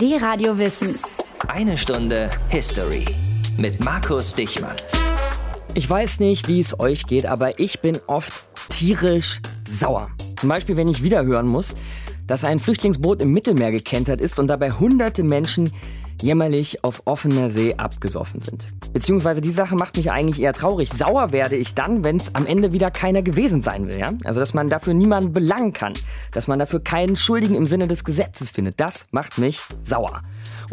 Die Radio Wissen. Eine Stunde History mit Markus Dichmann. Ich weiß nicht, wie es euch geht, aber ich bin oft tierisch sauer. Zum Beispiel, wenn ich wieder hören muss, dass ein Flüchtlingsboot im Mittelmeer gekentert ist und dabei hunderte Menschen jämmerlich auf offener See abgesoffen sind. Beziehungsweise die Sache macht mich eigentlich eher traurig. Sauer werde ich dann, wenn es am Ende wieder keiner gewesen sein will. Ja? Also dass man dafür niemanden belangen kann, dass man dafür keinen Schuldigen im Sinne des Gesetzes findet. Das macht mich sauer.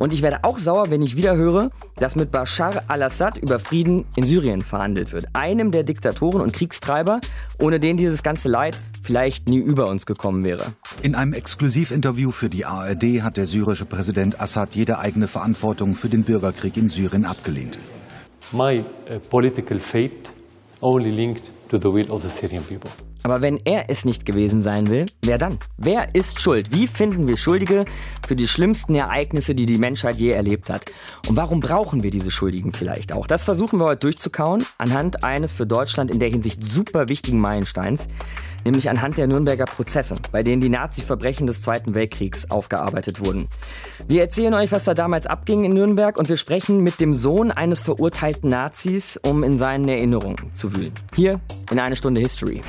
Und ich werde auch sauer, wenn ich wieder höre, dass mit Bashar al-Assad über Frieden in Syrien verhandelt wird. Einem der Diktatoren und Kriegstreiber, ohne den dieses ganze Leid vielleicht nie über uns gekommen wäre. In einem Exklusivinterview für die ARD hat der syrische Präsident Assad jede eigene Verantwortung für den Bürgerkrieg in Syrien abgelehnt. My uh, political fate only linked to the will of the Syrian people. Aber wenn er es nicht gewesen sein will, wer dann? Wer ist schuld? Wie finden wir Schuldige für die schlimmsten Ereignisse, die die Menschheit je erlebt hat? Und warum brauchen wir diese Schuldigen vielleicht auch? Das versuchen wir heute durchzukauen anhand eines für Deutschland in der Hinsicht super wichtigen Meilensteins, nämlich anhand der Nürnberger Prozesse, bei denen die Nazi-Verbrechen des Zweiten Weltkriegs aufgearbeitet wurden. Wir erzählen euch, was da damals abging in Nürnberg und wir sprechen mit dem Sohn eines verurteilten Nazis, um in seinen Erinnerungen zu wühlen. Hier in eine Stunde History.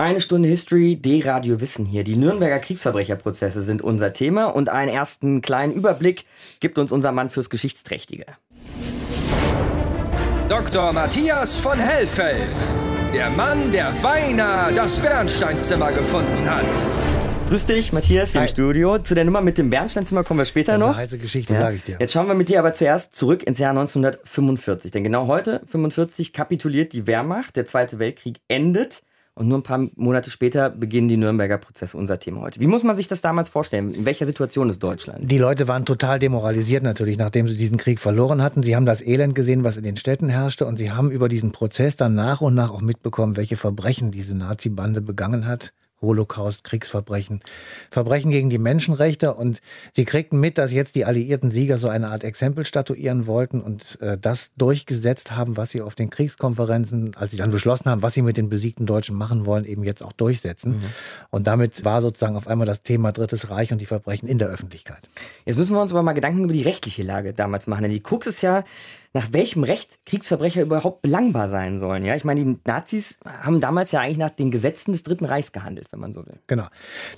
Eine Stunde History, D-Radio Wissen hier. Die Nürnberger Kriegsverbrecherprozesse sind unser Thema und einen ersten kleinen Überblick gibt uns unser Mann fürs Geschichtsträchtige. Dr. Matthias von Hellfeld. Der Mann, der beinahe das Bernsteinzimmer gefunden hat. Grüß dich, Matthias, hier Hi. im Studio. Zu der Nummer mit dem Bernsteinzimmer kommen wir später Das ist noch. eine heiße Geschichte, sage ich dir. Jetzt schauen wir mit dir aber zuerst zurück ins Jahr 1945. Denn genau heute, 45, kapituliert die Wehrmacht, der Zweite Weltkrieg endet und nur ein paar Monate später beginnen die Nürnberger Prozesse, unser Thema heute. Wie muss man sich das damals vorstellen? In welcher Situation ist Deutschland? Die Leute waren total demoralisiert natürlich, nachdem sie diesen Krieg verloren hatten. Sie haben das Elend gesehen, was in den Städten herrschte und sie haben über diesen Prozess dann nach und nach auch mitbekommen, welche Verbrechen diese Nazi-Bande begangen hat. Holocaust, Kriegsverbrechen, Verbrechen gegen die Menschenrechte und sie kriegten mit, dass jetzt die alliierten Sieger so eine Art Exempel statuieren wollten und äh, das durchgesetzt haben, was sie auf den Kriegskonferenzen, als sie dann beschlossen haben, was sie mit den besiegten Deutschen machen wollen, eben jetzt auch durchsetzen. Und damit war sozusagen auf einmal das Thema Drittes Reich und die Verbrechen in der Öffentlichkeit. Jetzt müssen wir uns aber mal Gedanken über die rechtliche Lage damals machen. Denn die Krux ist ja, nach welchem Recht Kriegsverbrecher überhaupt belangbar sein sollen. Ja, ich meine, die Nazis haben damals ja eigentlich nach den Gesetzen des Dritten Reichs gehandelt, wenn man so will. Genau.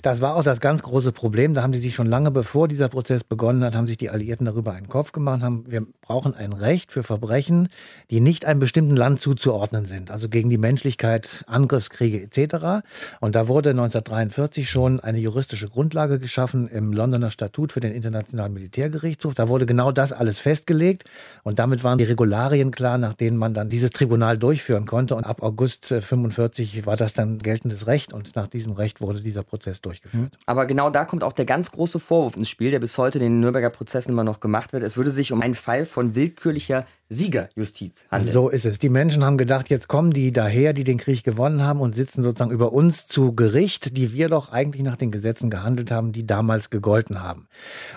Das war auch das ganz große Problem. Da haben die sich schon lange bevor dieser Prozess begonnen hat, haben sich die Alliierten darüber einen Kopf gemacht, haben, wir brauchen ein Recht für Verbrechen, die nicht einem bestimmten Land zuzuordnen sind, also gegen die Menschlichkeit, Angriffskriege etc. Und da wurde 1943 schon eine juristische Grundlage geschaffen im Londoner Statut für den Internationalen Militärgerichtshof. Da wurde genau das alles festgelegt und damit waren die Regularien klar, nach denen man dann dieses Tribunal durchführen konnte. Und ab August äh, 45 war das dann geltendes Recht und nach diesem Recht wurde dieser Prozess durchgeführt. Aber genau da kommt auch der ganz große Vorwurf ins Spiel, der bis heute in den Nürnberger Prozessen immer noch gemacht wird. Es würde sich um einen Fall von willkürlicher Siegerjustiz handeln. So ist es. Die Menschen haben gedacht, jetzt kommen die daher, die den Krieg gewonnen haben und sitzen sozusagen über uns zu Gericht, die wir doch eigentlich nach den Gesetzen gehandelt haben, die damals gegolten haben.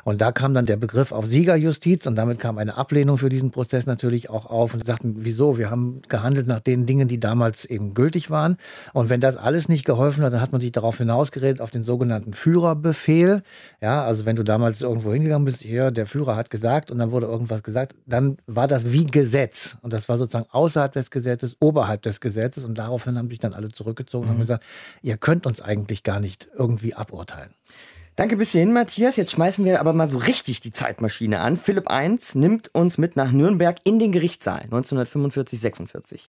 Und da kam dann der Begriff auf Siegerjustiz und damit kam eine Ablehnung für diesen Prozess natürlich auch auf und sagten, wieso? Wir haben gehandelt nach den Dingen, die damals eben gültig waren. Und wenn das alles nicht geholfen hat, dann hat man sich darauf hinausgeredet, auf den sogenannten Führerbefehl. Ja, also wenn du damals irgendwo hingegangen bist, hier, der Führer hat gesagt und dann wurde irgendwas gesagt, dann war das wie Gesetz. Und das war sozusagen außerhalb des Gesetzes, oberhalb des Gesetzes. Und daraufhin haben sich dann alle zurückgezogen und haben gesagt, ihr könnt uns eigentlich gar nicht irgendwie aburteilen. Danke bis hierhin, Matthias. Jetzt schmeißen wir aber mal so richtig die Zeitmaschine an. Philipp I nimmt uns mit nach Nürnberg in den Gerichtssaal 1945-46.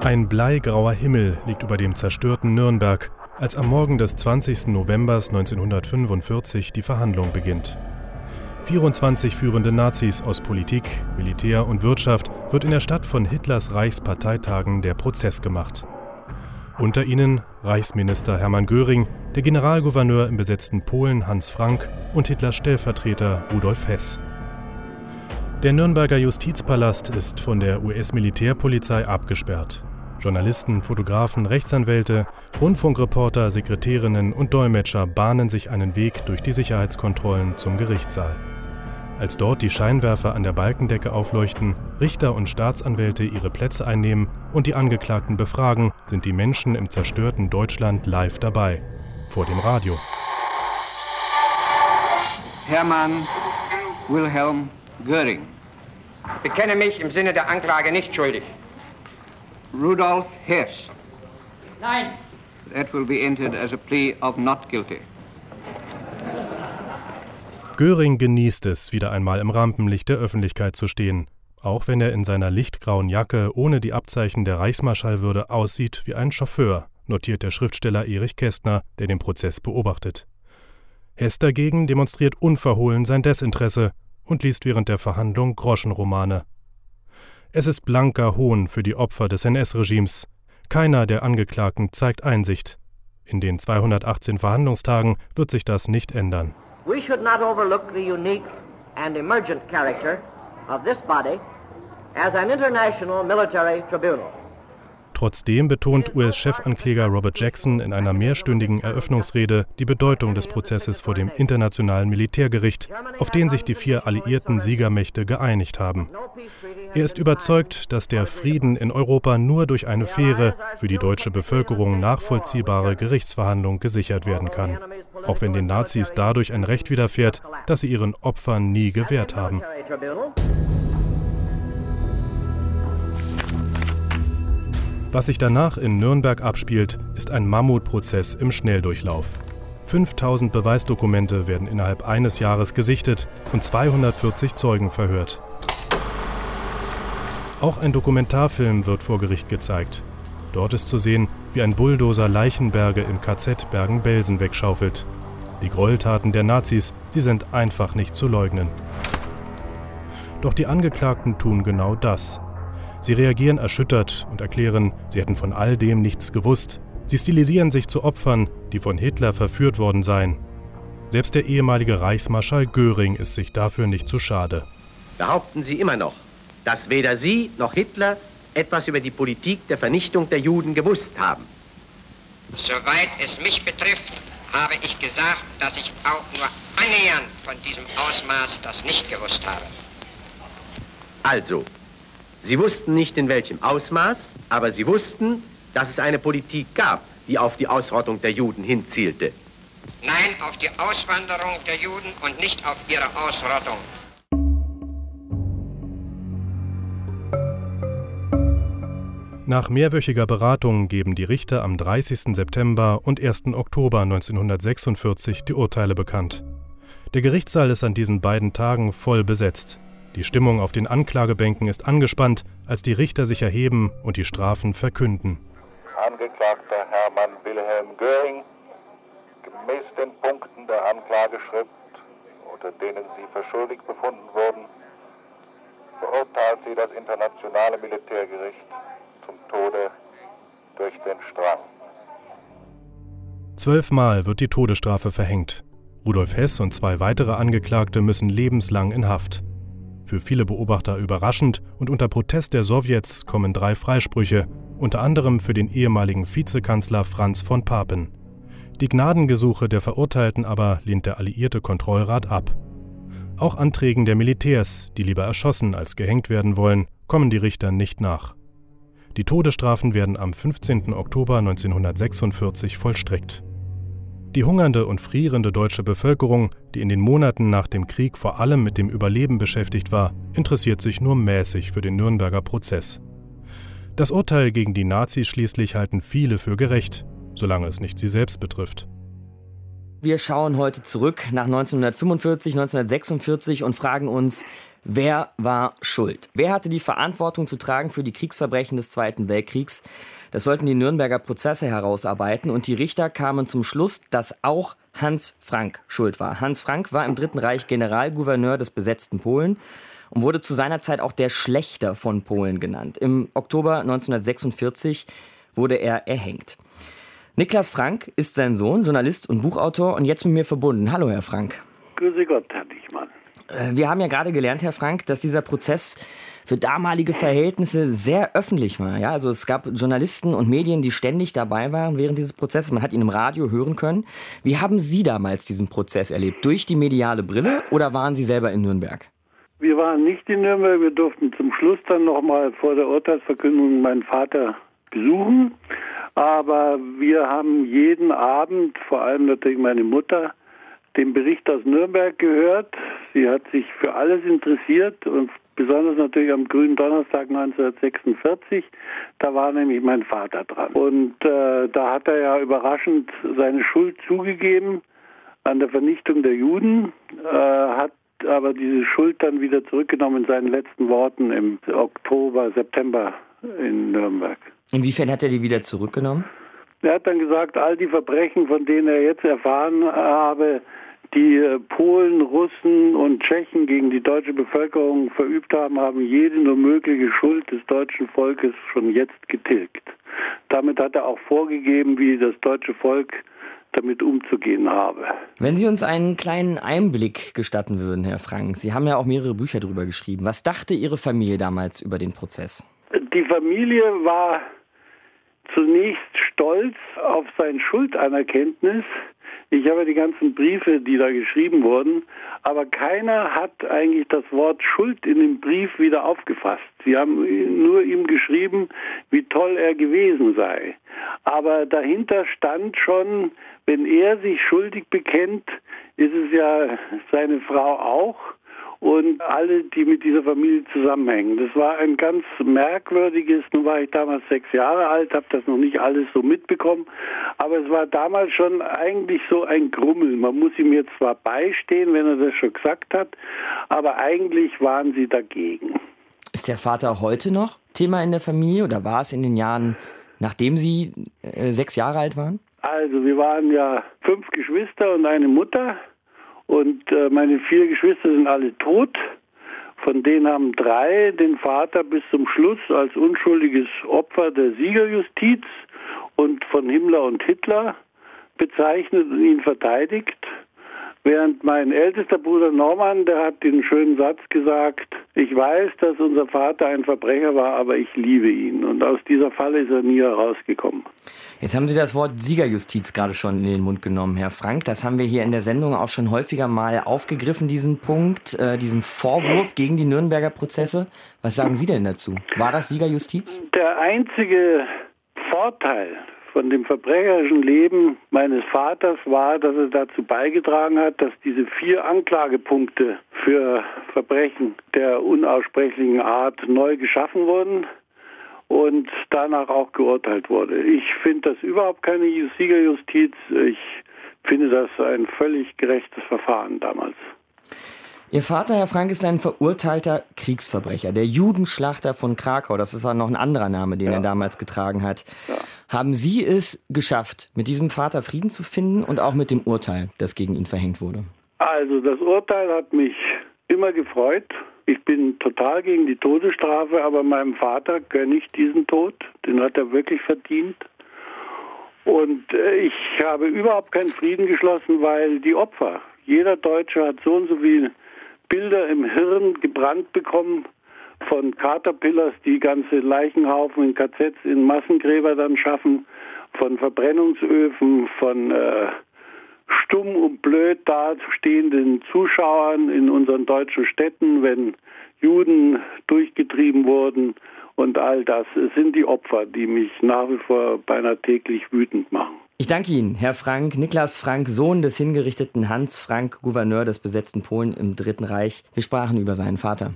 Ein bleigrauer Himmel liegt über dem zerstörten Nürnberg, als am Morgen des 20. November 1945 die Verhandlung beginnt. 24 führende Nazis aus Politik, Militär und Wirtschaft wird in der Stadt von Hitlers Reichsparteitagen der Prozess gemacht. Unter ihnen Reichsminister Hermann Göring, der Generalgouverneur im besetzten Polen Hans Frank und Hitlers Stellvertreter Rudolf Hess. Der Nürnberger Justizpalast ist von der US-Militärpolizei abgesperrt. Journalisten, Fotografen, Rechtsanwälte, Rundfunkreporter, Sekretärinnen und Dolmetscher bahnen sich einen Weg durch die Sicherheitskontrollen zum Gerichtssaal. Als dort die Scheinwerfer an der Balkendecke aufleuchten, Richter und Staatsanwälte ihre Plätze einnehmen und die Angeklagten befragen, sind die Menschen im zerstörten Deutschland live dabei. vor dem Radio. Hermann Wilhelm Göring. Bekenne mich im Sinne der Anklage nicht schuldig. Rudolf Hess. Nein. That will be entered as a plea of not guilty. Göring genießt es, wieder einmal im Rampenlicht der Öffentlichkeit zu stehen, auch wenn er in seiner lichtgrauen Jacke ohne die Abzeichen der Reichsmarschallwürde aussieht wie ein Chauffeur, notiert der Schriftsteller Erich Kästner, der den Prozess beobachtet. Hess dagegen demonstriert unverhohlen sein Desinteresse und liest während der Verhandlung Groschenromane. Es ist blanker Hohn für die Opfer des NS-Regimes. Keiner der Angeklagten zeigt Einsicht. In den 218 Verhandlungstagen wird sich das nicht ändern. We should not overlook the unique and emergent character of this body as an international military tribunal. Trotzdem betont US-Chefankläger Robert Jackson in einer mehrstündigen Eröffnungsrede die Bedeutung des Prozesses vor dem Internationalen Militärgericht, auf den sich die vier alliierten Siegermächte geeinigt haben. Er ist überzeugt, dass der Frieden in Europa nur durch eine faire, für die deutsche Bevölkerung nachvollziehbare Gerichtsverhandlung gesichert werden kann, auch wenn den Nazis dadurch ein Recht widerfährt, das sie ihren Opfern nie gewährt haben. Was sich danach in Nürnberg abspielt, ist ein Mammutprozess im Schnelldurchlauf. 5000 Beweisdokumente werden innerhalb eines Jahres gesichtet und 240 Zeugen verhört. Auch ein Dokumentarfilm wird vor Gericht gezeigt. Dort ist zu sehen, wie ein Bulldozer Leichenberge im KZ Bergen-Belsen wegschaufelt. Die Gräueltaten der Nazis, die sind einfach nicht zu leugnen. Doch die Angeklagten tun genau das. Sie reagieren erschüttert und erklären, sie hätten von all dem nichts gewusst. Sie stilisieren sich zu Opfern, die von Hitler verführt worden seien. Selbst der ehemalige Reichsmarschall Göring ist sich dafür nicht zu schade. Behaupten Sie immer noch, dass weder Sie noch Hitler etwas über die Politik der Vernichtung der Juden gewusst haben? Soweit es mich betrifft, habe ich gesagt, dass ich auch nur annähernd von diesem Ausmaß das nicht gewusst habe. Also, Sie wussten nicht in welchem Ausmaß, aber Sie wussten, dass es eine Politik gab, die auf die Ausrottung der Juden hinzielte. Nein, auf die Auswanderung der Juden und nicht auf ihre Ausrottung. Nach mehrwöchiger Beratung geben die Richter am 30. September und 1. Oktober 1946 die Urteile bekannt. Der Gerichtssaal ist an diesen beiden Tagen voll besetzt. Die Stimmung auf den Anklagebänken ist angespannt, als die Richter sich erheben und die Strafen verkünden. Angeklagter Hermann Wilhelm Göring, gemäß den Punkten der Anklageschrift, unter denen Sie für schuldig befunden wurden, verurteilt Sie das internationale Militärgericht zum Tode durch den Strang. Zwölfmal wird die Todesstrafe verhängt. Rudolf Hess und zwei weitere Angeklagte müssen lebenslang in Haft. Für viele Beobachter überraschend und unter Protest der Sowjets kommen drei Freisprüche, unter anderem für den ehemaligen Vizekanzler Franz von Papen. Die Gnadengesuche der Verurteilten aber lehnt der alliierte Kontrollrat ab. Auch Anträgen der Militärs, die lieber erschossen als gehängt werden wollen, kommen die Richter nicht nach. Die Todesstrafen werden am 15. Oktober 1946 vollstreckt. Die hungernde und frierende deutsche Bevölkerung, die in den Monaten nach dem Krieg vor allem mit dem Überleben beschäftigt war, interessiert sich nur mäßig für den Nürnberger Prozess. Das Urteil gegen die Nazis schließlich halten viele für gerecht, solange es nicht sie selbst betrifft. Wir schauen heute zurück nach 1945, 1946 und fragen uns, wer war schuld? Wer hatte die Verantwortung zu tragen für die Kriegsverbrechen des Zweiten Weltkriegs? Das sollten die Nürnberger Prozesse herausarbeiten und die Richter kamen zum Schluss, dass auch Hans Frank schuld war. Hans Frank war im Dritten Reich Generalgouverneur des besetzten Polen und wurde zu seiner Zeit auch der Schlechter von Polen genannt. Im Oktober 1946 wurde er erhängt. Niklas Frank ist sein Sohn, Journalist und Buchautor und jetzt mit mir verbunden. Hallo, Herr Frank. Grüße Gott, Herr Dichmann. Wir haben ja gerade gelernt, Herr Frank, dass dieser Prozess für damalige Verhältnisse sehr öffentlich war. Ja, also es gab Journalisten und Medien, die ständig dabei waren während dieses Prozesses. Man hat ihn im Radio hören können. Wie haben Sie damals diesen Prozess erlebt? Durch die mediale Brille oder waren Sie selber in Nürnberg? Wir waren nicht in Nürnberg. Wir durften zum Schluss dann nochmal vor der Urteilsverkündung meinen Vater besuchen. Aber wir haben jeden Abend, vor allem natürlich meine Mutter, den Bericht aus Nürnberg gehört. Sie hat sich für alles interessiert und besonders natürlich am grünen Donnerstag 1946. Da war nämlich mein Vater dran. Und äh, da hat er ja überraschend seine Schuld zugegeben an der Vernichtung der Juden, äh, hat aber diese Schuld dann wieder zurückgenommen in seinen letzten Worten im Oktober, September in Nürnberg. Inwiefern hat er die wieder zurückgenommen? Er hat dann gesagt, all die Verbrechen, von denen er jetzt erfahren habe, die äh, Polen, Russen und Tschechen gegen die deutsche Bevölkerung verübt haben, haben jede nur mögliche Schuld des deutschen Volkes schon jetzt getilgt. Damit hat er auch vorgegeben, wie das deutsche Volk damit umzugehen habe. Wenn Sie uns einen kleinen Einblick gestatten würden, Herr Frank, Sie haben ja auch mehrere Bücher darüber geschrieben. Was dachte Ihre Familie damals über den Prozess? Die Familie war zunächst stolz auf sein Schuldanerkenntnis. Ich habe die ganzen Briefe, die da geschrieben wurden, aber keiner hat eigentlich das Wort Schuld in dem Brief wieder aufgefasst. Sie haben nur ihm geschrieben, wie toll er gewesen sei. Aber dahinter stand schon, wenn er sich schuldig bekennt, ist es ja seine Frau auch und alle, die mit dieser Familie zusammenhängen. Das war ein ganz merkwürdiges, nun war ich damals sechs Jahre alt, habe das noch nicht alles so mitbekommen, aber es war damals schon eigentlich so ein Grummel. Man muss ihm jetzt zwar beistehen, wenn er das schon gesagt hat, aber eigentlich waren sie dagegen. Ist der Vater heute noch Thema in der Familie oder war es in den Jahren, nachdem Sie äh, sechs Jahre alt waren? Also wir waren ja fünf Geschwister und eine Mutter. Und äh, meine vier Geschwister sind alle tot. Von denen haben drei den Vater bis zum Schluss als unschuldiges Opfer der Siegerjustiz und von Himmler und Hitler bezeichnet und ihn verteidigt. Während mein ältester Bruder Norman, der hat den schönen Satz gesagt, ich weiß, dass unser Vater ein Verbrecher war, aber ich liebe ihn. Und aus dieser Falle ist er nie herausgekommen. Jetzt haben Sie das Wort Siegerjustiz gerade schon in den Mund genommen, Herr Frank. Das haben wir hier in der Sendung auch schon häufiger mal aufgegriffen, diesen Punkt, äh, diesen Vorwurf gegen die Nürnberger Prozesse. Was sagen Sie denn dazu? War das Siegerjustiz? Der einzige Vorteil von dem verbrecherischen Leben meines Vaters war, dass er dazu beigetragen hat, dass diese vier Anklagepunkte für Verbrechen der unaussprechlichen Art neu geschaffen wurden und danach auch geurteilt wurde. Ich finde das überhaupt keine Siegerjustiz. Ich finde das ein völlig gerechtes Verfahren damals. Ihr Vater, Herr Frank, ist ein verurteilter Kriegsverbrecher, der Judenschlachter von Krakau. Das war noch ein anderer Name, den ja. er damals getragen hat. Ja. Haben Sie es geschafft, mit diesem Vater Frieden zu finden und auch mit dem Urteil, das gegen ihn verhängt wurde? Also das Urteil hat mich immer gefreut. Ich bin total gegen die Todesstrafe, aber meinem Vater gönne ich diesen Tod. Den hat er wirklich verdient. Und äh, ich habe überhaupt keinen Frieden geschlossen, weil die Opfer, jeder Deutsche hat so und so viele Bilder im Hirn gebrannt bekommen von Caterpillars, die ganze Leichenhaufen in KZs, in Massengräber dann schaffen, von Verbrennungsöfen, von äh, stumm und blöd dastehenden Zuschauern in unseren deutschen Städten, wenn Juden durchgetrieben wurden und all das es sind die Opfer, die mich nach wie vor beinahe täglich wütend machen. Ich danke Ihnen, Herr Frank, Niklas Frank, Sohn des hingerichteten Hans Frank, Gouverneur des besetzten Polen im Dritten Reich. Wir sprachen über seinen Vater.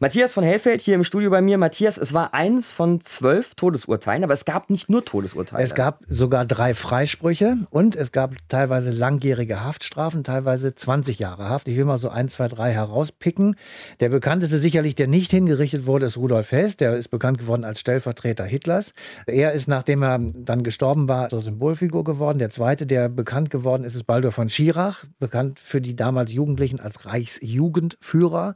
Matthias von Hellfeld hier im Studio bei mir. Matthias, es war eins von zwölf Todesurteilen, aber es gab nicht nur Todesurteile. Es gab sogar drei Freisprüche und es gab teilweise langjährige Haftstrafen, teilweise 20 Jahre Haft. Ich will mal so ein, zwei, drei herauspicken. Der bekannteste sicherlich, der nicht hingerichtet wurde, ist Rudolf Hess. Der ist bekannt geworden als Stellvertreter Hitlers. Er ist, nachdem er dann gestorben war, zur Symbolfigur geworden. Der zweite, der bekannt geworden ist, ist Baldur von Schirach, bekannt für die damals Jugendlichen als Reichsjugendführer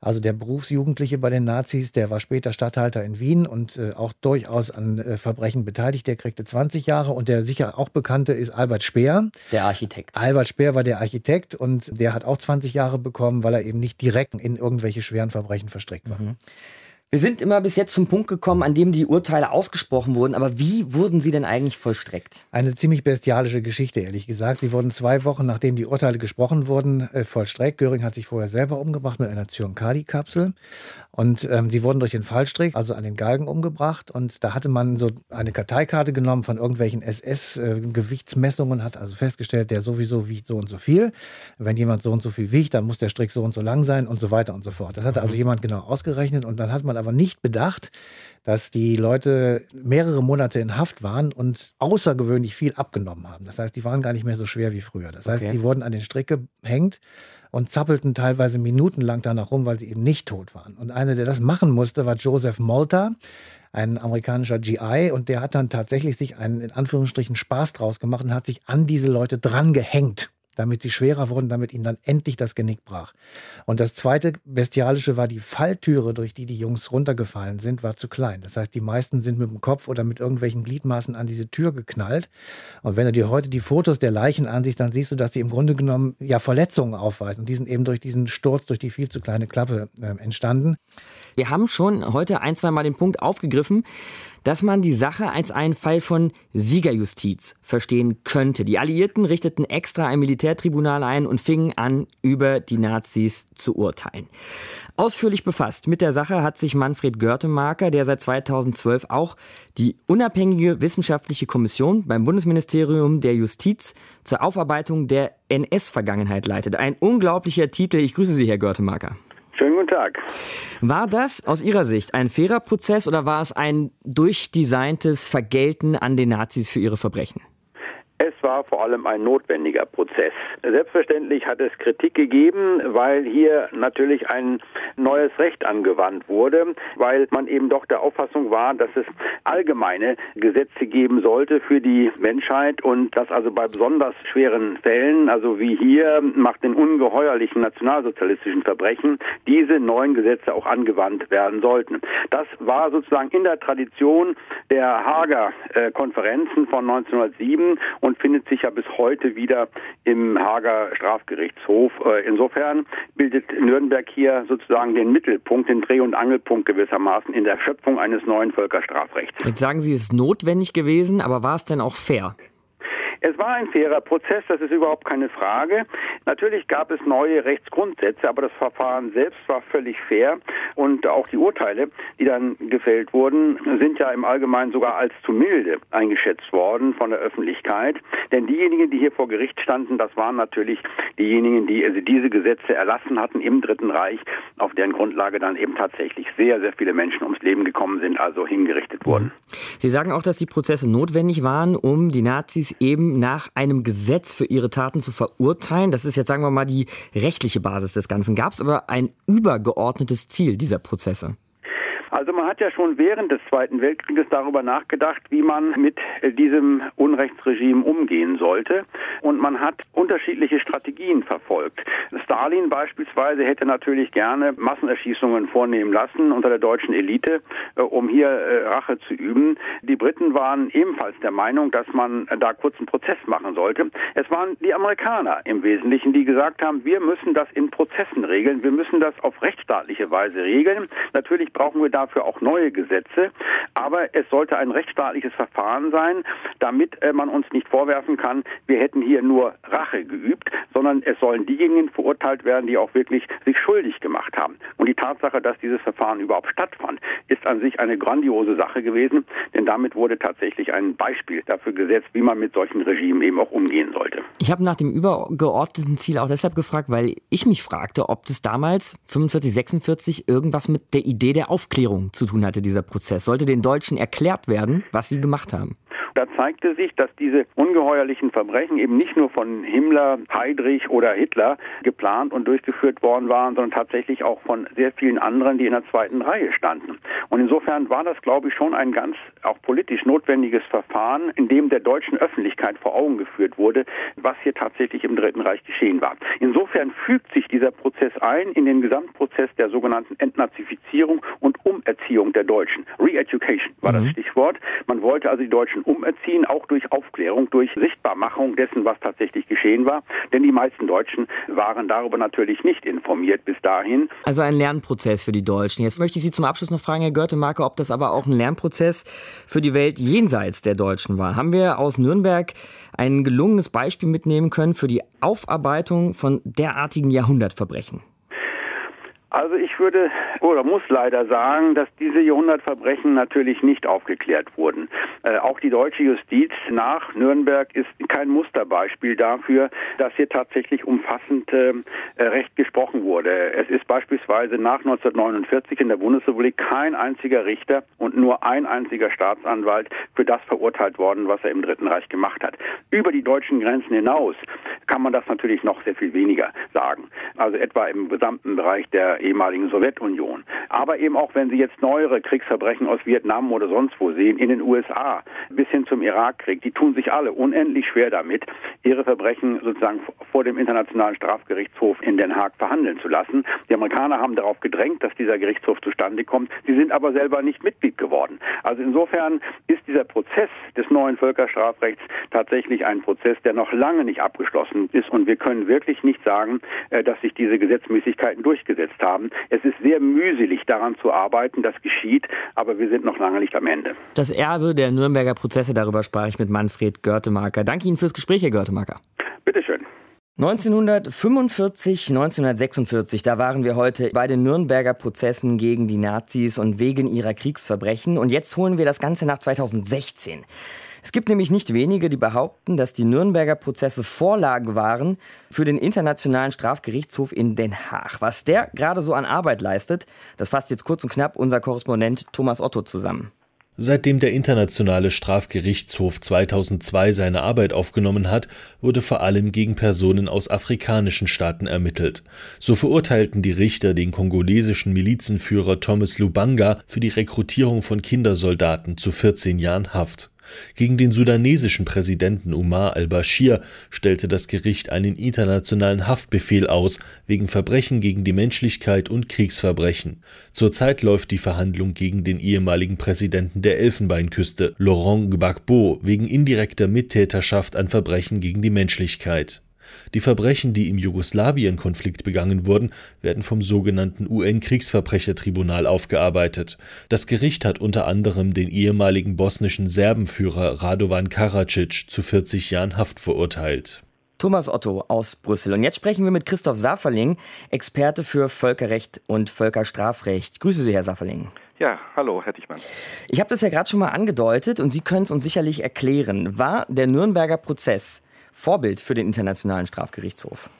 also der Berufsjugendliche bei den Nazis, der war später Statthalter in Wien und äh, auch durchaus an äh, Verbrechen beteiligt. Der kriegte 20 Jahre und der sicher auch bekannte ist Albert Speer. Der Architekt. Albert Speer war der Architekt und der hat auch 20 Jahre bekommen, weil er eben nicht direkt in irgendwelche schweren Verbrechen verstrickt war. Mhm. Wir sind immer bis jetzt zum Punkt gekommen, an dem die Urteile ausgesprochen wurden. Aber wie wurden sie denn eigentlich vollstreckt? Eine ziemlich bestialische Geschichte, ehrlich gesagt. Sie wurden zwei Wochen, nachdem die Urteile gesprochen wurden, äh, vollstreckt. Göring hat sich vorher selber umgebracht mit einer Zyankali-Kapsel. Und ähm, sie wurden durch den Fallstrick, also an den Galgen, umgebracht. Und da hatte man so eine Karteikarte genommen von irgendwelchen SS-Gewichtsmessungen, hat also festgestellt, der sowieso wiegt so und so viel. Wenn jemand so und so viel wiegt, dann muss der Strick so und so lang sein und so weiter und so fort. Das hatte also jemand genau ausgerechnet. Und dann hat man aber nicht bedacht, dass die Leute mehrere Monate in Haft waren und außergewöhnlich viel abgenommen haben. Das heißt, die waren gar nicht mehr so schwer wie früher. Das heißt, okay. die wurden an den Strick gehängt und zappelten teilweise minutenlang danach rum, weil sie eben nicht tot waren. Und einer, der das machen musste, war Joseph Molter, ein amerikanischer GI, und der hat dann tatsächlich sich einen in Anführungsstrichen Spaß draus gemacht und hat sich an diese Leute dran gehängt damit sie schwerer wurden, damit ihnen dann endlich das Genick brach. Und das zweite Bestialische war die Falltüre, durch die die Jungs runtergefallen sind, war zu klein. Das heißt, die meisten sind mit dem Kopf oder mit irgendwelchen Gliedmaßen an diese Tür geknallt. Und wenn du dir heute die Fotos der Leichen ansiehst, dann siehst du, dass sie im Grunde genommen ja Verletzungen aufweisen. Und die sind eben durch diesen Sturz, durch die viel zu kleine Klappe äh, entstanden. Wir haben schon heute ein, zwei Mal den Punkt aufgegriffen, dass man die Sache als einen Fall von Siegerjustiz verstehen könnte. Die Alliierten richteten extra ein Militärtribunal ein und fingen an, über die Nazis zu urteilen. Ausführlich befasst mit der Sache hat sich Manfred Görtemarker, der seit 2012 auch die unabhängige wissenschaftliche Kommission beim Bundesministerium der Justiz zur Aufarbeitung der NS-Vergangenheit leitet. Ein unglaublicher Titel. Ich grüße Sie, Herr Görtemarker. Guten Tag. War das aus Ihrer Sicht ein fairer Prozess oder war es ein durchdesigntes Vergelten an den Nazis für ihre Verbrechen? Es war vor allem ein notwendiger Prozess. Selbstverständlich hat es Kritik gegeben, weil hier natürlich ein neues Recht angewandt wurde, weil man eben doch der Auffassung war, dass es allgemeine Gesetze geben sollte für die Menschheit und dass also bei besonders schweren Fällen, also wie hier macht den ungeheuerlichen nationalsozialistischen Verbrechen, diese neuen Gesetze auch angewandt werden sollten. Das war sozusagen in der Tradition der Hager Konferenzen von 1907 und findet sich ja bis heute wieder im Hager Strafgerichtshof. Äh, insofern bildet Nürnberg hier sozusagen den Mittelpunkt, den Dreh- und Angelpunkt gewissermaßen in der Schöpfung eines neuen Völkerstrafrechts. Jetzt sagen Sie, es ist notwendig gewesen, aber war es denn auch fair? Es war ein fairer Prozess, das ist überhaupt keine Frage. Natürlich gab es neue Rechtsgrundsätze, aber das Verfahren selbst war völlig fair und auch die Urteile, die dann gefällt wurden, sind ja im Allgemeinen sogar als zu milde eingeschätzt worden von der Öffentlichkeit. Denn diejenigen, die hier vor Gericht standen, das waren natürlich diejenigen, die also diese Gesetze erlassen hatten im Dritten Reich, auf deren Grundlage dann eben tatsächlich sehr, sehr viele Menschen ums Leben gekommen sind, also hingerichtet wurden. Sie sagen auch, dass die Prozesse notwendig waren, um die Nazis eben nach einem Gesetz für ihre Taten zu verurteilen. Das ist jetzt, sagen wir mal, die rechtliche Basis des Ganzen. Gab es aber ein übergeordnetes Ziel dieser Prozesse? Also man hat ja schon während des Zweiten Weltkrieges darüber nachgedacht, wie man mit diesem Unrechtsregime umgehen sollte. Und man hat unterschiedliche Strategien verfolgt. Stalin beispielsweise hätte natürlich gerne Massenerschießungen vornehmen lassen unter der deutschen Elite, äh, um hier äh, Rache zu üben. Die Briten waren ebenfalls der Meinung, dass man da kurz einen Prozess machen sollte. Es waren die Amerikaner im Wesentlichen, die gesagt haben, wir müssen das in Prozessen regeln, wir müssen das auf rechtsstaatliche Weise regeln. Natürlich brauchen wir dafür auch neue Gesetze, aber es sollte ein rechtsstaatliches Verfahren sein, damit äh, man uns nicht vorwerfen kann, wir hätten hier nur Rache geübt, sondern es sollen diejenigen verurteilt werden, die auch wirklich sich schuldig gemacht haben. Und die Tatsache, dass dieses Verfahren überhaupt stattfand, ist an sich eine grandiose Sache gewesen, denn damit wurde tatsächlich ein Beispiel dafür gesetzt, wie man mit solchen Regimen eben auch umgehen sollte. Ich habe nach dem übergeordneten Ziel auch deshalb gefragt, weil ich mich fragte, ob das damals 45, 46 irgendwas mit der Idee der Aufklärung Aufklärung zu tun hatte, dieser Prozess? Sollte den Deutschen erklärt werden, was sie gemacht haben? Da zeigte sich, dass diese ungeheuerlichen Verbrechen eben nicht nur von Himmler, Heydrich oder Hitler geplant und durchgeführt worden waren, sondern tatsächlich auch von sehr vielen anderen, die in der zweiten Reihe standen. Und insofern war das, glaube ich, schon ein ganz auch politisch notwendiges Verfahren, in dem der deutschen Öffentlichkeit vor Augen geführt wurde, was hier tatsächlich im Dritten Reich geschehen war. Insofern fügt sich dieser Prozess ein in den Gesamtprozess der sogenannten Entnazifizierung und Umerziehung der Deutschen. Re-Education war mhm. das Stichwort. Man wollte also die Deutschen umerziehen erziehen, auch durch Aufklärung, durch Sichtbarmachung dessen, was tatsächlich geschehen war. Denn die meisten Deutschen waren darüber natürlich nicht informiert bis dahin. Also ein Lernprozess für die Deutschen. Jetzt möchte ich Sie zum Abschluss noch fragen, Herr Görtemarke, ob das aber auch ein Lernprozess für die Welt jenseits der Deutschen war. Haben wir aus Nürnberg ein gelungenes Beispiel mitnehmen können für die Aufarbeitung von derartigen Jahrhundertverbrechen? Also ich würde oder muss leider sagen, dass diese Jahrhundertverbrechen natürlich nicht aufgeklärt wurden. Äh, auch die deutsche Justiz nach Nürnberg ist kein Musterbeispiel dafür, dass hier tatsächlich umfassend äh, Recht gesprochen wurde. Es ist beispielsweise nach 1949 in der Bundesrepublik kein einziger Richter und nur ein einziger Staatsanwalt für das verurteilt worden, was er im Dritten Reich gemacht hat. Über die deutschen Grenzen hinaus kann man das natürlich noch sehr viel weniger sagen. Also etwa im gesamten Bereich der ehemaligen Sowjetunion. Aber eben auch, wenn Sie jetzt neuere Kriegsverbrechen aus Vietnam oder sonst wo sehen, in den USA bis hin zum Irakkrieg, die tun sich alle unendlich schwer damit, ihre Verbrechen sozusagen vor dem Internationalen Strafgerichtshof in Den Haag verhandeln zu lassen. Die Amerikaner haben darauf gedrängt, dass dieser Gerichtshof zustande kommt. Sie sind aber selber nicht Mitglied geworden. Also insofern ist dieser Prozess des neuen Völkerstrafrechts tatsächlich ein Prozess, der noch lange nicht abgeschlossen ist. Und wir können wirklich nicht sagen, äh, dass sich diese Gesetzmäßigkeiten durchgesetzt haben haben. Es ist sehr mühselig daran zu arbeiten, das geschieht, aber wir sind noch lange nicht am Ende. Das Erbe der Nürnberger Prozesse, darüber sprach ich mit Manfred Görtemarker. Danke Ihnen fürs Gespräch, Herr Görtemarker. Bitteschön. 1945, 1946, da waren wir heute bei den Nürnberger Prozessen gegen die Nazis und wegen ihrer Kriegsverbrechen. Und jetzt holen wir das Ganze nach 2016. Es gibt nämlich nicht wenige, die behaupten, dass die Nürnberger Prozesse Vorlagen waren für den Internationalen Strafgerichtshof in Den Haag. Was der gerade so an Arbeit leistet, das fasst jetzt kurz und knapp unser Korrespondent Thomas Otto zusammen. Seitdem der Internationale Strafgerichtshof 2002 seine Arbeit aufgenommen hat, wurde vor allem gegen Personen aus afrikanischen Staaten ermittelt. So verurteilten die Richter den kongolesischen Milizenführer Thomas Lubanga für die Rekrutierung von Kindersoldaten zu 14 Jahren Haft. Gegen den sudanesischen Präsidenten Umar al-Bashir stellte das Gericht einen internationalen Haftbefehl aus wegen Verbrechen gegen die Menschlichkeit und Kriegsverbrechen. Zurzeit läuft die Verhandlung gegen den ehemaligen Präsidenten der Elfenbeinküste, Laurent Gbagbo, wegen indirekter Mittäterschaft an Verbrechen gegen die Menschlichkeit. Die Verbrechen, die im Jugoslawien-Konflikt begangen wurden, werden vom sogenannten UN-Kriegsverbrechertribunal aufgearbeitet. Das Gericht hat unter anderem den ehemaligen bosnischen Serbenführer Radovan Karadzic zu 40 Jahren Haft verurteilt. Thomas Otto aus Brüssel. Und jetzt sprechen wir mit Christoph Safferling, Experte für Völkerrecht und Völkerstrafrecht. Grüße Sie, Herr Safferling. Ja, hallo, Herr Dichmann. Ich habe das ja gerade schon mal angedeutet und Sie können es uns sicherlich erklären. War der Nürnberger Prozess Vorbild für den Internationalen Strafgerichtshof?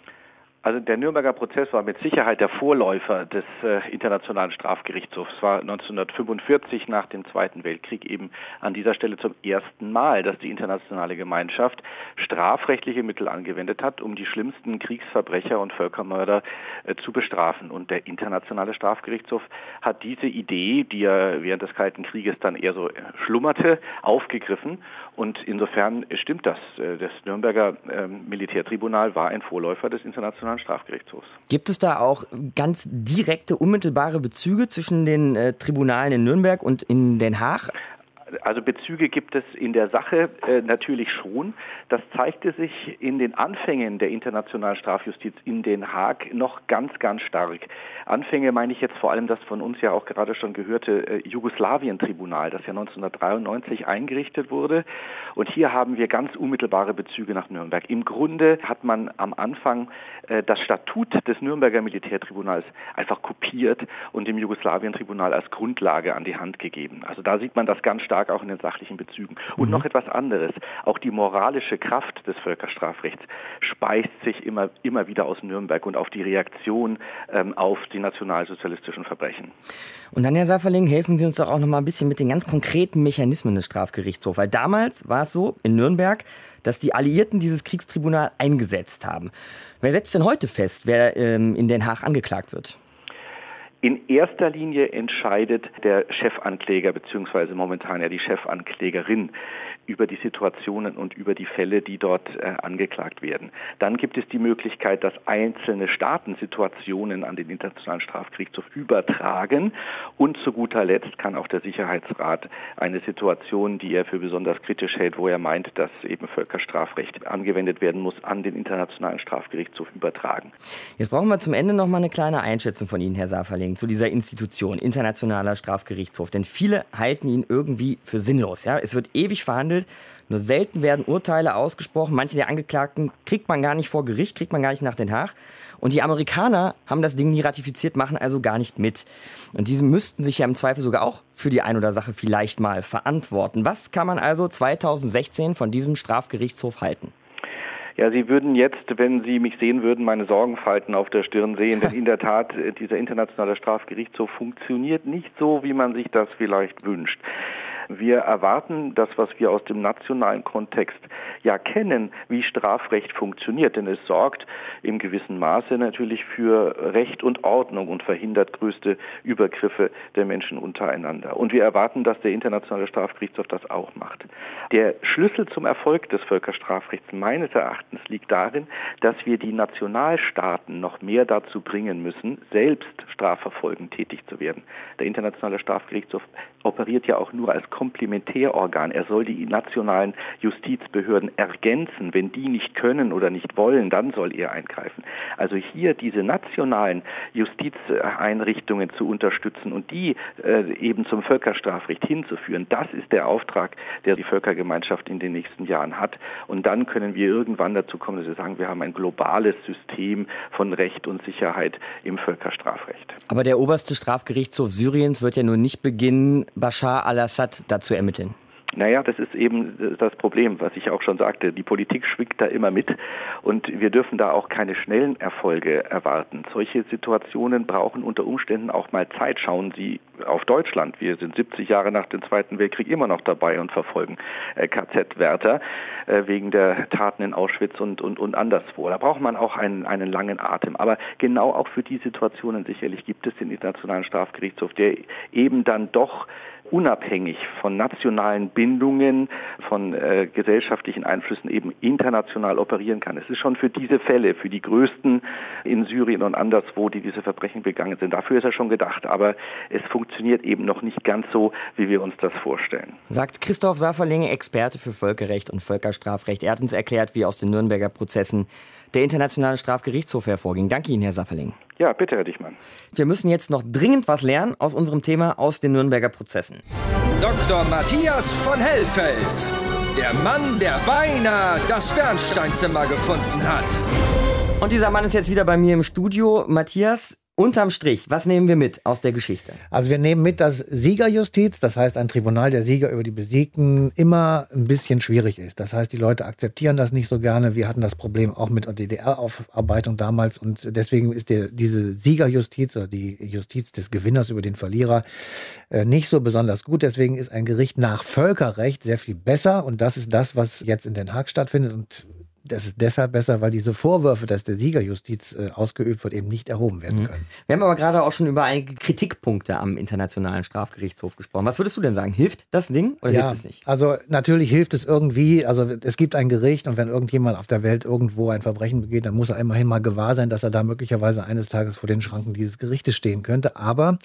Also der Nürnberger Prozess war mit Sicherheit der Vorläufer des äh, Internationalen Strafgerichtshofs. Es war 1945 nach dem Zweiten Weltkrieg eben an dieser Stelle zum ersten Mal, dass die internationale Gemeinschaft strafrechtliche Mittel angewendet hat, um die schlimmsten Kriegsverbrecher und Völkermörder äh, zu bestrafen. Und der Internationale Strafgerichtshof hat diese Idee, die ja während des Kalten Krieges dann eher so äh, schlummerte, aufgegriffen. Und insofern stimmt das. Äh, das Nürnberger ähm, Militärtribunal war ein Vorläufer des Internationalen Internationalen Strafgerichtshofs. Gibt es da auch ganz direkte, unmittelbare Bezüge zwischen den äh, Tribunalen in Nürnberg und in Den Haag? Also Bezüge gibt es in der Sache äh, natürlich schon. Das zeigte sich in den Anfängen der internationalen Strafjustiz in Den Haag noch ganz, ganz stark. Anfänge meine ich jetzt vor allem das von uns ja auch gerade schon gehörte äh, Jugoslawien-Tribunal, das ja 1993 eingerichtet wurde. Und hier haben wir ganz unmittelbare Bezüge nach Nürnberg. Im Grunde hat man am Anfang äh, das Statut des Nürnberger Militärtribunals einfach kopiert und dem Jugoslawien-Tribunal als Grundlage an die Hand gegeben. Also da sieht man das ganz stark stark auch in den sachlichen Bezügen. Und mhm. noch etwas anderes. Auch die moralische Kraft des Völkerstrafrechts speist sich immer, immer wieder aus Nürnberg und auf die Reaktion ähm, auf die nationalsozialistischen Verbrechen. Und dann, Herr Safferling, helfen Sie uns doch auch noch mal ein bisschen mit den ganz konkreten Mechanismen des Strafgerichtshofs. Weil damals war es so in Nürnberg, dass die Alliierten dieses Kriegstribunal eingesetzt haben. Wer setzt denn heute fest, wer ähm, in Den Haag angeklagt wird? In erster Linie entscheidet der Chefankläger bzw. momentan ja die Chefanklägerin über die Situationen und über die Fälle, die dort äh, angeklagt werden. Dann gibt es die Möglichkeit, dass einzelne Staaten Situationen an den Internationalen Strafgerichtshof übertragen und zu guter Letzt kann auch der Sicherheitsrat eine Situation, die er für besonders kritisch hält, wo er meint, dass eben Völkerstrafrecht angewendet werden muss, an den Internationalen Strafgerichtshof übertragen. Jetzt brauchen wir zum Ende noch mal eine kleine Einschätzung von Ihnen, Herr Saferling, zu dieser Institution Internationaler Strafgerichtshof, denn viele halten ihn irgendwie für sinnlos, ja? Es wird ewig verhandelt verhandelt. Nur selten werden Urteile ausgesprochen. Manche der Angeklagten kriegt man gar nicht vor Gericht, kriegt man gar nicht nach Den Haag. Und die Amerikaner haben das Ding nie ratifiziert, machen also gar nicht mit. Und diese müssten sich ja im Zweifel sogar auch für die ein oder Sache vielleicht mal verantworten. Was kann man also 2016 von diesem Strafgerichtshof halten? Ja, Sie würden jetzt, wenn Sie mich sehen würden, meine Sorgenfalten auf der Stirn sehen, denn in der Tat, dieser internationale Strafgerichtshof funktioniert nicht so, wie man sich das vielleicht wünscht. Wir erwarten das, was wir aus dem nationalen Kontext ja kennen, wie Strafrecht funktioniert, denn es sorgt im gewissen Maße natürlich für Recht und Ordnung und verhindert größte Übergriffe der Menschen untereinander. Und wir erwarten, dass der Internationale Strafgerichtshof das auch macht. Der Schlüssel zum Erfolg des Völkerstrafrechts meines Erachtens liegt darin, dass wir die Nationalstaaten noch mehr dazu bringen müssen, selbst strafverfolgend tätig zu werden. Der Internationale Strafgerichtshof operiert ja auch nur als Komplementärorgan. Er soll die nationalen Justizbehörden ergänzen. Wenn die nicht können oder nicht wollen, dann soll er eingreifen. Also hier diese nationalen Justizeinrichtungen zu unterstützen und die äh, eben zum Völkerstrafrecht hinzuführen, das ist der Auftrag, der die Völkergemeinschaft in den nächsten Jahren hat. Und dann können wir irgendwann dazu kommen, dass wir sagen, wir haben ein globales System von Recht und Sicherheit im Völkerstrafrecht. Aber der oberste Strafgerichtshof Syriens wird ja nun nicht beginnen, Bashar al-Assad dazu ermitteln? Naja, das ist eben das Problem, was ich auch schon sagte. Die Politik schwickt da immer mit und wir dürfen da auch keine schnellen Erfolge erwarten. Solche Situationen brauchen unter Umständen auch mal Zeit. Schauen Sie auf Deutschland. Wir sind 70 Jahre nach dem Zweiten Weltkrieg immer noch dabei und verfolgen äh, KZ-Wärter äh, wegen der Taten in Auschwitz und, und, und anderswo. Da braucht man auch einen, einen langen Atem. Aber genau auch für die Situationen sicherlich gibt es den Internationalen Strafgerichtshof, der eben dann doch unabhängig von nationalen Bindungen, von äh, gesellschaftlichen Einflüssen eben international operieren kann. Es ist schon für diese Fälle, für die größten in Syrien und anderswo, die diese Verbrechen begangen sind, dafür ist er schon gedacht. Aber es funktioniert eben noch nicht ganz so, wie wir uns das vorstellen. Sagt Christoph Saferlinge, Experte für Völkerrecht und Völkerstrafrecht. Er hat uns erklärt, wie aus den Nürnberger Prozessen der Internationale Strafgerichtshof hervorging. Danke Ihnen, Herr Saferling. Ja, bitte, Herr Dichmann. Wir müssen jetzt noch dringend was lernen aus unserem Thema aus den Nürnberger Prozessen. Dr. Matthias von Hellfeld. Der Mann, der beinahe das Bernsteinzimmer gefunden hat. Und dieser Mann ist jetzt wieder bei mir im Studio. Matthias, Unterm Strich, was nehmen wir mit aus der Geschichte? Also wir nehmen mit, dass Siegerjustiz, das heißt ein Tribunal der Sieger über die Besiegten, immer ein bisschen schwierig ist. Das heißt, die Leute akzeptieren das nicht so gerne. Wir hatten das Problem auch mit der DDR-Aufarbeitung damals und deswegen ist der, diese Siegerjustiz oder die Justiz des Gewinners über den Verlierer äh, nicht so besonders gut. Deswegen ist ein Gericht nach Völkerrecht sehr viel besser und das ist das, was jetzt in Den Haag stattfindet und das ist deshalb besser, weil diese Vorwürfe, dass der Siegerjustiz äh, ausgeübt wird, eben nicht erhoben werden mhm. können. Wir haben aber gerade auch schon über einige Kritikpunkte am Internationalen Strafgerichtshof gesprochen. Was würdest du denn sagen? Hilft das Ding oder ja, hilft es nicht? Also natürlich hilft es irgendwie. Also es gibt ein Gericht und wenn irgendjemand auf der Welt irgendwo ein Verbrechen begeht, dann muss er immerhin mal gewahr sein, dass er da möglicherweise eines Tages vor den Schranken dieses Gerichtes stehen könnte. Aber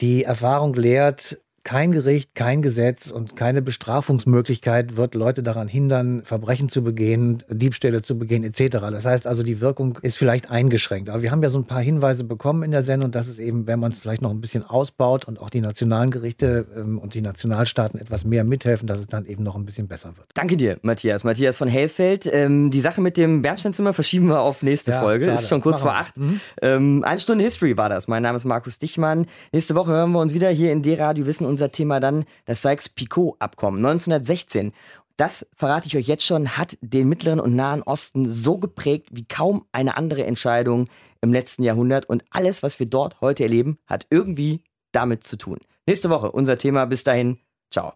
die Erfahrung lehrt, kein Gericht, kein Gesetz und keine Bestrafungsmöglichkeit wird Leute daran hindern, Verbrechen zu begehen, Diebstähle zu begehen etc. Das heißt also, die Wirkung ist vielleicht eingeschränkt. Aber wir haben ja so ein paar Hinweise bekommen in der Sendung, dass es eben, wenn man es vielleicht noch ein bisschen ausbaut und auch die nationalen Gerichte ähm, und die Nationalstaaten etwas mehr mithelfen, dass es dann eben noch ein bisschen besser wird. Danke dir, Matthias. Matthias von Hellfeld. Ähm, die Sache mit dem Bernsteinzimmer verschieben wir auf nächste ja, Folge. Schade. Ist schon kurz Machen vor acht. Mhm. Ähm, eine Stunde History war das. Mein Name ist Markus Dichmann. Nächste Woche hören wir uns wieder hier in D-Radio Wissen unser Thema dann das Sykes-Picot-Abkommen 1916. Das verrate ich euch jetzt schon, hat den Mittleren und Nahen Osten so geprägt wie kaum eine andere Entscheidung im letzten Jahrhundert. Und alles, was wir dort heute erleben, hat irgendwie damit zu tun. Nächste Woche unser Thema. Bis dahin. Ciao.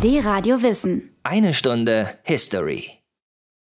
D-Radio Wissen. Eine Stunde History.